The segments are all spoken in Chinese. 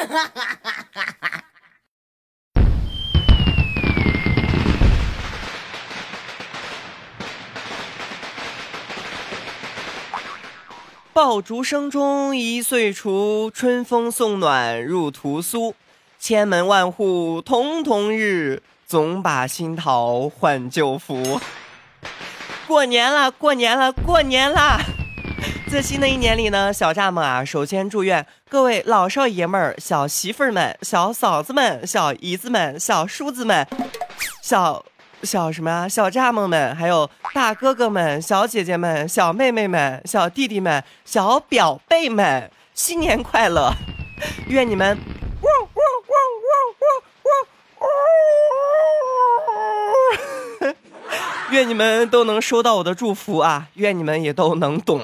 爆竹声中一岁除，春风送暖入屠苏。千门万户曈曈日，总把新桃换旧符。过年了，过年了，过年啦！在新的一年里呢，小蚱蜢啊，首先祝愿各位老少爷们儿、小媳妇儿们、小嫂子们、小姨子们、小叔子们、小。小什么啊小蚱蜢们，还有大哥哥们、小姐姐们、小妹妹们、小弟弟们、小表辈们，新年快乐！愿你们，愿你们都能收到我的祝福啊！愿你们也都能懂。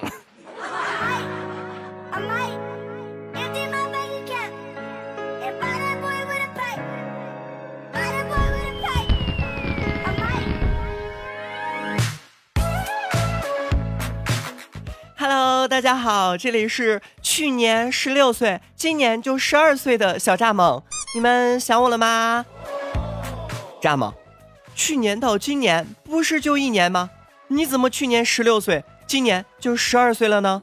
大家好，这里是去年十六岁，今年就十二岁的小蚱蜢，你们想我了吗？蚱蜢，去年到今年不是就一年吗？你怎么去年十六岁，今年就十二岁了呢？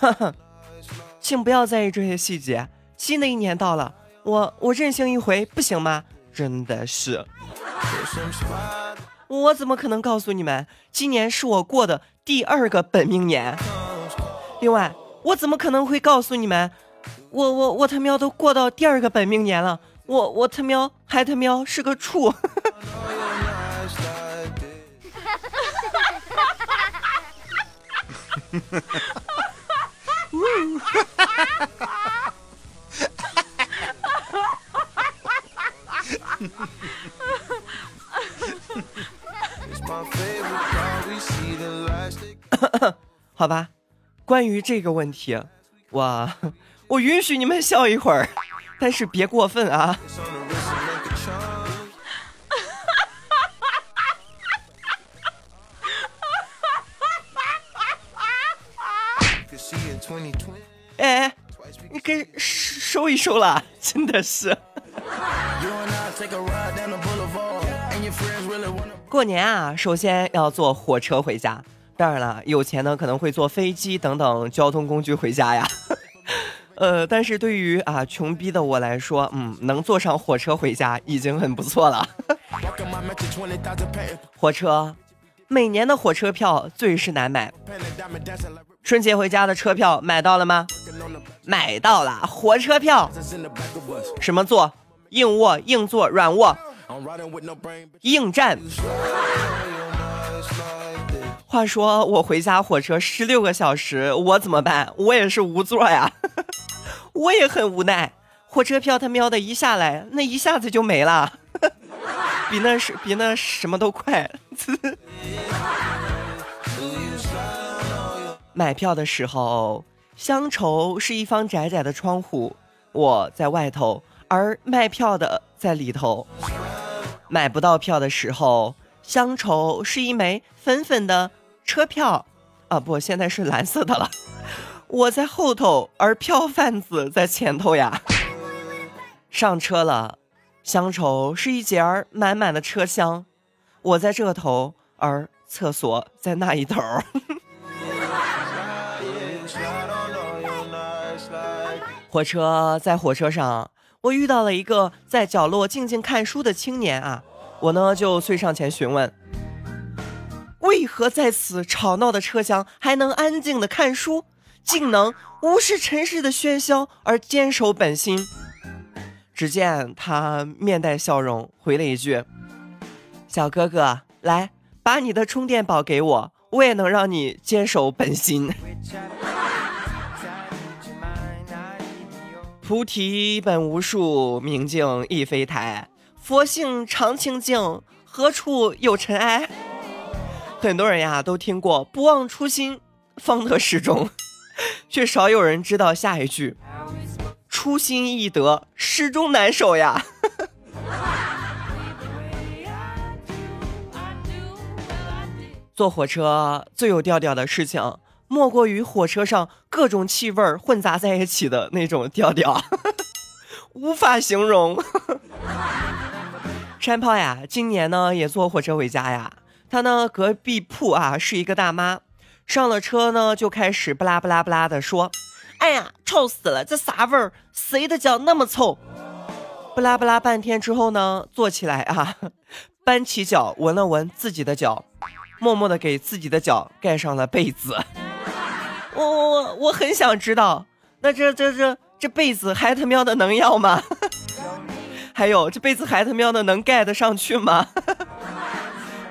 哈 哈请不要在意这些细节。新的一年到了，我我任性一回不行吗？真的是，我怎么可能告诉你们，今年是我过的。第二个本命年，另外，我怎么可能会告诉你们，我我我他喵都过到第二个本命年了，我我他喵还他喵是个处。好吧，关于这个问题，我 我允许你们笑一会儿，但是别过分啊！哎，你给收一收啦，真的是。过年啊，首先要坐火车回家。当然了，有钱呢可能会坐飞机等等交通工具回家呀。呃，但是对于啊穷逼的我来说，嗯，能坐上火车回家已经很不错了。火车，每年的火车票最是难买。春节回家的车票买到了吗？买到了，火车票。什么座？硬卧、硬座、软卧、硬站。话说我回家火车十六个小时，我怎么办？我也是无座呀，我也很无奈。火车票他喵的一下来，那一下子就没了，比那是比那什么都快。买票的时候，乡愁是一方窄窄的窗户，我在外头，而卖票的在里头。买不到票的时候，乡愁是一枚粉粉的。车票，啊不，现在是蓝色的了。我在后头，而票贩子在前头呀。上车了，乡愁是一节儿满满的车厢。我在这头，而厕所在那一头。火车在火车上，我遇到了一个在角落静静看书的青年啊，我呢就遂上前询问。为何在此吵闹的车厢还能安静的看书，竟能无视尘世的喧嚣而坚守本心？只见他面带笑容，回了一句：“小哥哥，来，把你的充电宝给我，我也能让你坚守本心。”菩提本无树，明镜亦非台，佛性常清净，何处有尘埃？很多人呀都听过“不忘初心，方得始终”，却少有人知道下一句：“初心易得，始终难守呀。”坐火车最有调调的事情，莫过于火车上各种气味混杂在一起的那种调调。无法形容。山炮呀，今年呢也坐火车回家呀。他呢隔壁铺啊是一个大妈，上了车呢就开始不拉不拉不拉的说：“哎呀，臭死了，这啥味儿？谁的脚那么臭？”不拉不拉半天之后呢，坐起来啊，搬起脚闻了闻自己的脚，默默的给自己的脚盖上了被子。我我我我很想知道，那这这这这被子还他喵的能要吗？还有这被子还他喵的能盖得上去吗？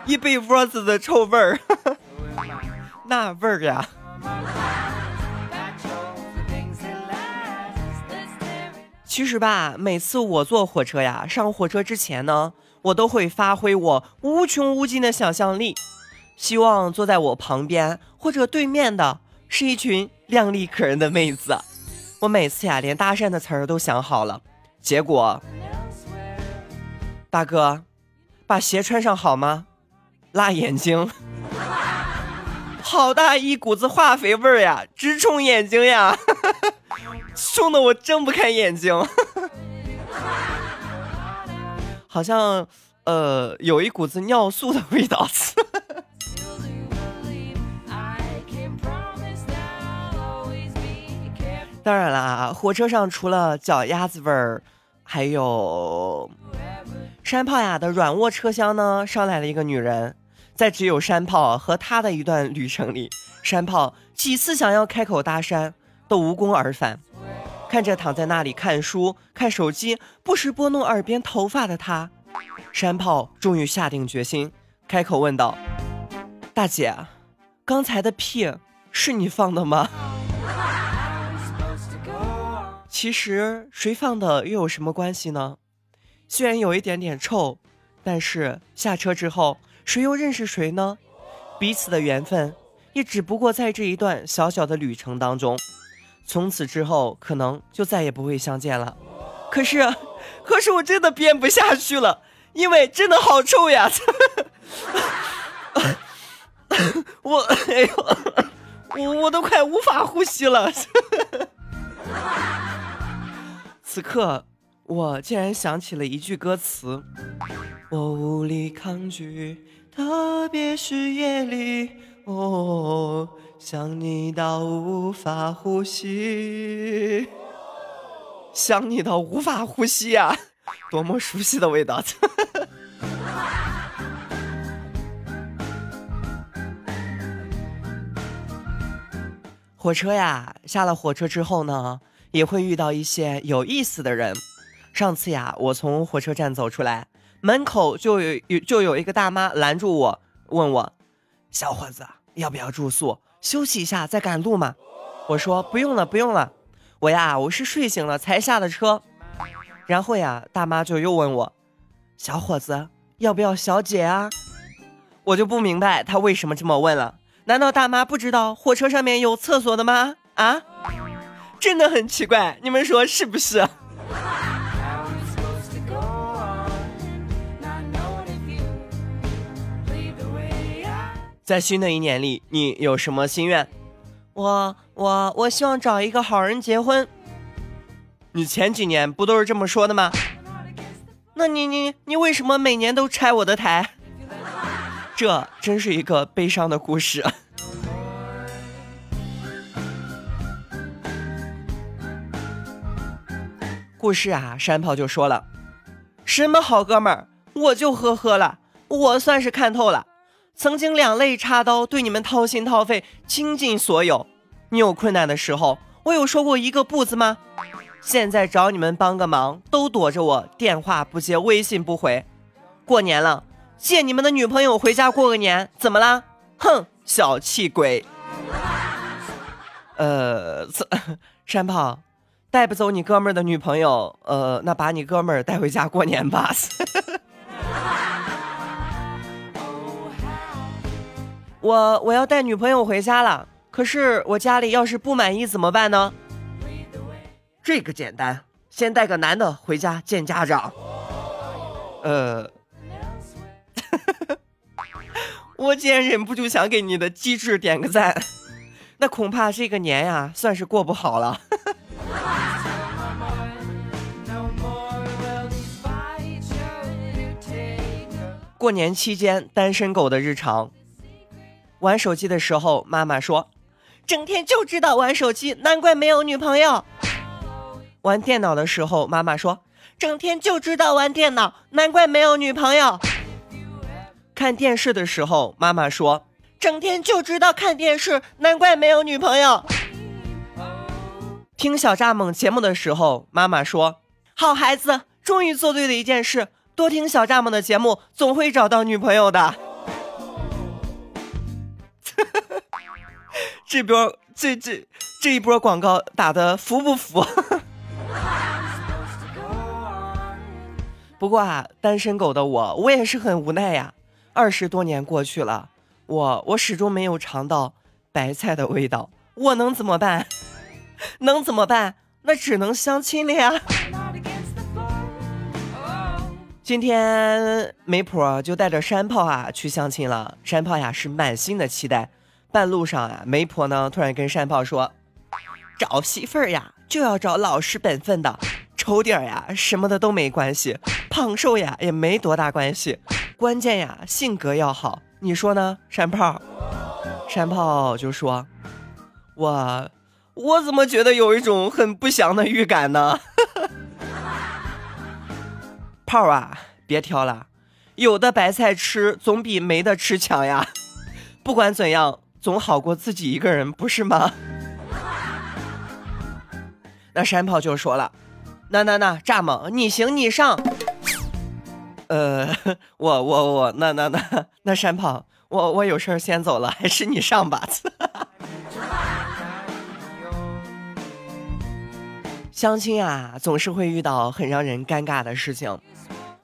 一被窝子的臭味儿，那味儿呀！其实吧，每次我坐火车呀，上火车之前呢，我都会发挥我无穷无尽的想象力，希望坐在我旁边或者对面的是一群靓丽可人的妹子。我每次呀，连搭讪的词儿都想好了，结果。大哥，把鞋穿上好吗？辣眼睛，好大一股子化肥味儿呀，直冲眼睛呀，冲的我睁不开眼睛。好像，呃，有一股子尿素的味道。当然啦，火车上除了脚丫子味儿，还有。山炮呀的软卧车厢呢，上来了一个女人，在只有山炮和他的一段旅程里，山炮几次想要开口搭讪，都无功而返。看着躺在那里看书、看手机，不时拨弄耳边头发的他，山炮终于下定决心，开口问道：“大姐，刚才的屁是你放的吗？”其实谁放的又有什么关系呢？虽然有一点点臭，但是下车之后，谁又认识谁呢？彼此的缘分也只不过在这一段小小的旅程当中，从此之后可能就再也不会相见了。可是，可是我真的编不下去了，因为真的好臭呀！我，哎呦，我我都快无法呼吸了。此刻。我竟然想起了一句歌词：我无力抗拒，特别是夜里，哦，想你到无法呼吸，想你到无法呼吸呀，多么熟悉的味道！火车呀，下了火车之后呢，也会遇到一些有意思的人。上次呀，我从火车站走出来，门口就有有就有一个大妈拦住我，问我：“小伙子，要不要住宿？休息一下再赶路吗？”我说：“不用了，不用了，我呀，我是睡醒了才下的车。”然后呀，大妈就又问我：“小伙子，要不要小姐啊？”我就不明白她为什么这么问了。难道大妈不知道火车上面有厕所的吗？啊，真的很奇怪，你们说是不是？在新的一年里，你有什么心愿？我我我希望找一个好人结婚。你前几年不都是这么说的吗？那你你你为什么每年都拆我的台？这真是一个悲伤的故事。故事啊，山炮就说了，什么好哥们儿，我就呵呵了，我算是看透了。曾经两肋插刀，对你们掏心掏肺，倾尽所有。你有困难的时候，我有说过一个不字吗？现在找你们帮个忙，都躲着我，电话不接，微信不回。过年了，借你们的女朋友回家过个年，怎么啦？哼，小气鬼。呃，山炮，带不走你哥们儿的女朋友，呃，那把你哥们儿带回家过年吧。我我要带女朋友回家了可是我家里要是不满意怎么办呢？这个简单先带个男的回家见家长。呃 我竟然忍不住想给你的机智点个赞。那恐怕这个年呀算是过不好了。过年期间单身狗的日常玩手机的时候，妈妈说：“整天就知道玩手机，难怪没有女朋友。”玩电脑的时候，妈妈说：“整天就知道玩电脑，难怪没有女朋友。”看电视的时候，妈妈说：“整天就知道看电视，难怪没有女朋友。”听小蚱蜢节目的时候，妈妈说：“好孩子，终于做对了一件事，多听小蚱蜢的节目，总会找到女朋友的。”这波这这这一波广告打的服不服？不过啊，单身狗的我，我也是很无奈呀。二十多年过去了，我我始终没有尝到白菜的味道，我能怎么办？能怎么办？那只能相亲了呀。今天媒婆就带着山炮啊去相亲了。山炮呀是满心的期待。半路上啊，媒婆呢突然跟山炮说：“找媳妇儿呀，就要找老实本分的，丑点儿呀什么的都没关系，胖瘦呀也没多大关系，关键呀性格要好。你说呢，山炮？”山炮就说：“我。”我怎么觉得有一种很不祥的预感呢？炮啊，别挑了，有的白菜吃总比没的吃强呀。不管怎样，总好过自己一个人，不是吗？那山炮就说了：“那那那，蚱蜢，你行你上。”呃，我我我，那那那那山炮，我我有事先走了，还是你上吧。相亲啊，总是会遇到很让人尴尬的事情。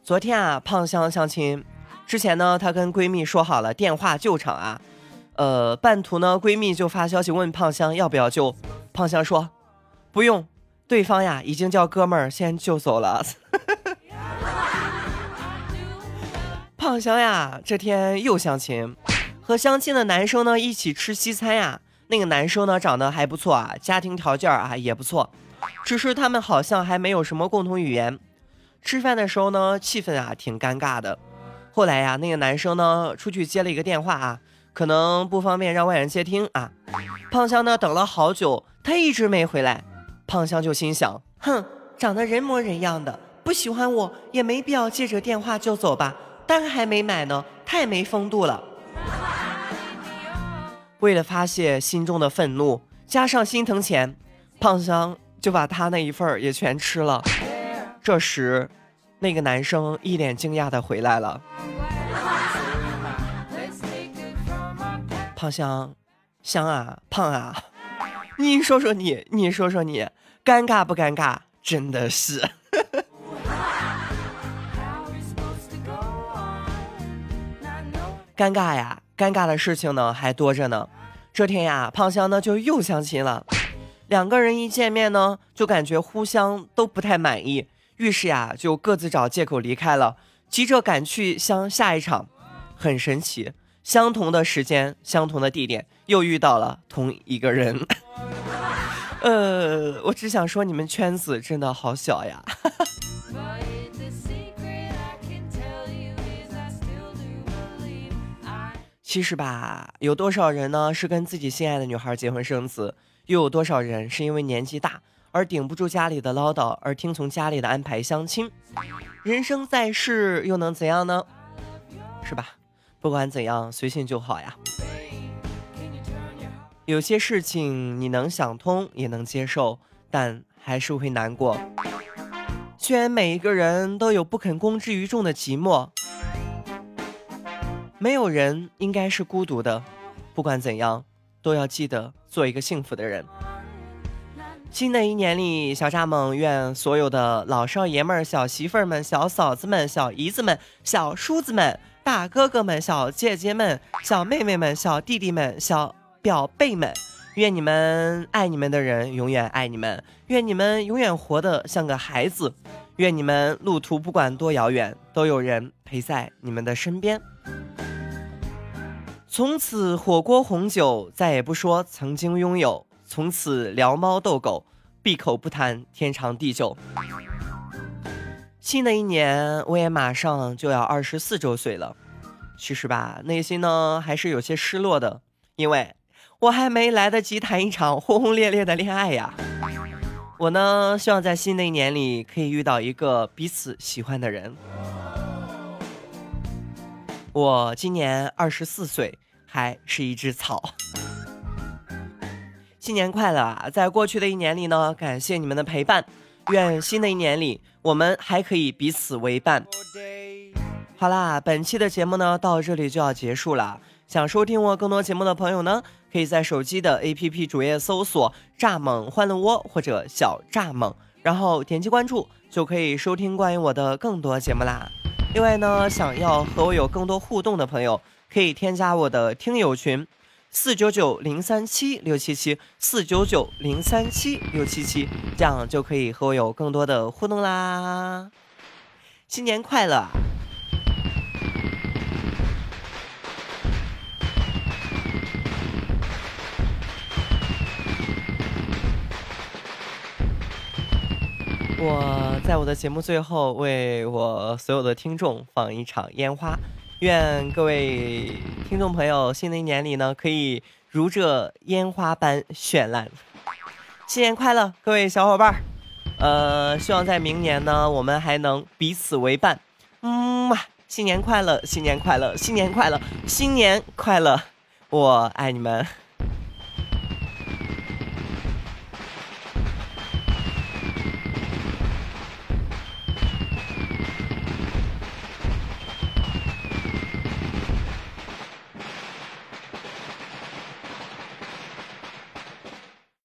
昨天啊，胖香相亲之前呢，她跟闺蜜说好了电话救场啊。呃，半途呢，闺蜜就发消息问胖香要不要救，胖香说不用，对方呀已经叫哥们儿先救走了。胖香呀，这天又相亲，和相亲的男生呢一起吃西餐呀。那个男生呢长得还不错啊，家庭条件啊也不错。只是他们好像还没有什么共同语言，吃饭的时候呢，气氛啊挺尴尬的。后来呀，那个男生呢出去接了一个电话啊，可能不方便让外人接听啊。胖香呢等了好久，他一直没回来。胖香就心想：哼，长得人模人样的，不喜欢我也没必要借着电话就走吧，单还没买呢，太没风度了。为了发泄心中的愤怒，加上心疼钱，胖香。就把他那一份也全吃了。这时，那个男生一脸惊讶的回来了。胖香，香啊，胖啊，你说说你，你说说你，尴尬不尴尬？真的是。尴尬呀，尴尬的事情呢还多着呢。这天呀，胖香呢就又相亲了。两个人一见面呢，就感觉互相都不太满意，于是呀，就各自找借口离开了，急着赶去相下一场。很神奇，相同的时间，相同的地点，又遇到了同一个人。呃，我只想说，你们圈子真的好小呀。其实吧，有多少人呢是跟自己心爱的女孩结婚生子？又有多少人是因为年纪大而顶不住家里的唠叨，而听从家里的安排相亲？人生在世又能怎样呢？是吧？不管怎样，随性就好呀。有些事情你能想通，也能接受，但还是会难过。虽然每一个人都有不肯公之于众的寂寞，没有人应该是孤独的。不管怎样。都要记得做一个幸福的人。新的一年里，小蚱蜢愿所有的老少爷们儿、小媳妇儿们、小嫂子们、小姨子们、小叔子们、大哥哥们、小姐姐们、小妹妹们、小弟弟们、小表妹们，愿你们爱你们的人永远爱你们，愿你们永远活得像个孩子，愿你们路途不管多遥远，都有人陪在你们的身边。从此火锅红酒再也不说曾经拥有，从此聊猫逗狗，闭口不谈天长地久。新的一年，我也马上就要二十四周岁了。其实吧，内心呢还是有些失落的，因为我还没来得及谈一场轰轰烈烈的恋爱呀。我呢，希望在新的一年里可以遇到一个彼此喜欢的人。我今年二十四岁，还是一只草。新年快乐啊！在过去的一年里呢，感谢你们的陪伴。愿新的一年里，我们还可以彼此为伴。好啦，本期的节目呢，到这里就要结束了。想收听我更多节目的朋友呢，可以在手机的 APP 主页搜索“蚱蜢欢乐窝”或者“小蚱蜢”，然后点击关注，就可以收听关于我的更多节目啦。另外呢，想要和我有更多互动的朋友，可以添加我的听友群。四九九零三七六七七，四九九零三七六七七，这样就可以和我有更多的互动啦！新年快乐！我在我的节目最后为我所有的听众放一场烟花。愿各位听众朋友，新的一年里呢，可以如这烟花般绚烂。新年快乐，各位小伙伴儿！呃，希望在明年呢，我们还能彼此为伴。嗯嘛，新年快乐，新年快乐，新年快乐，新年快乐！我爱你们。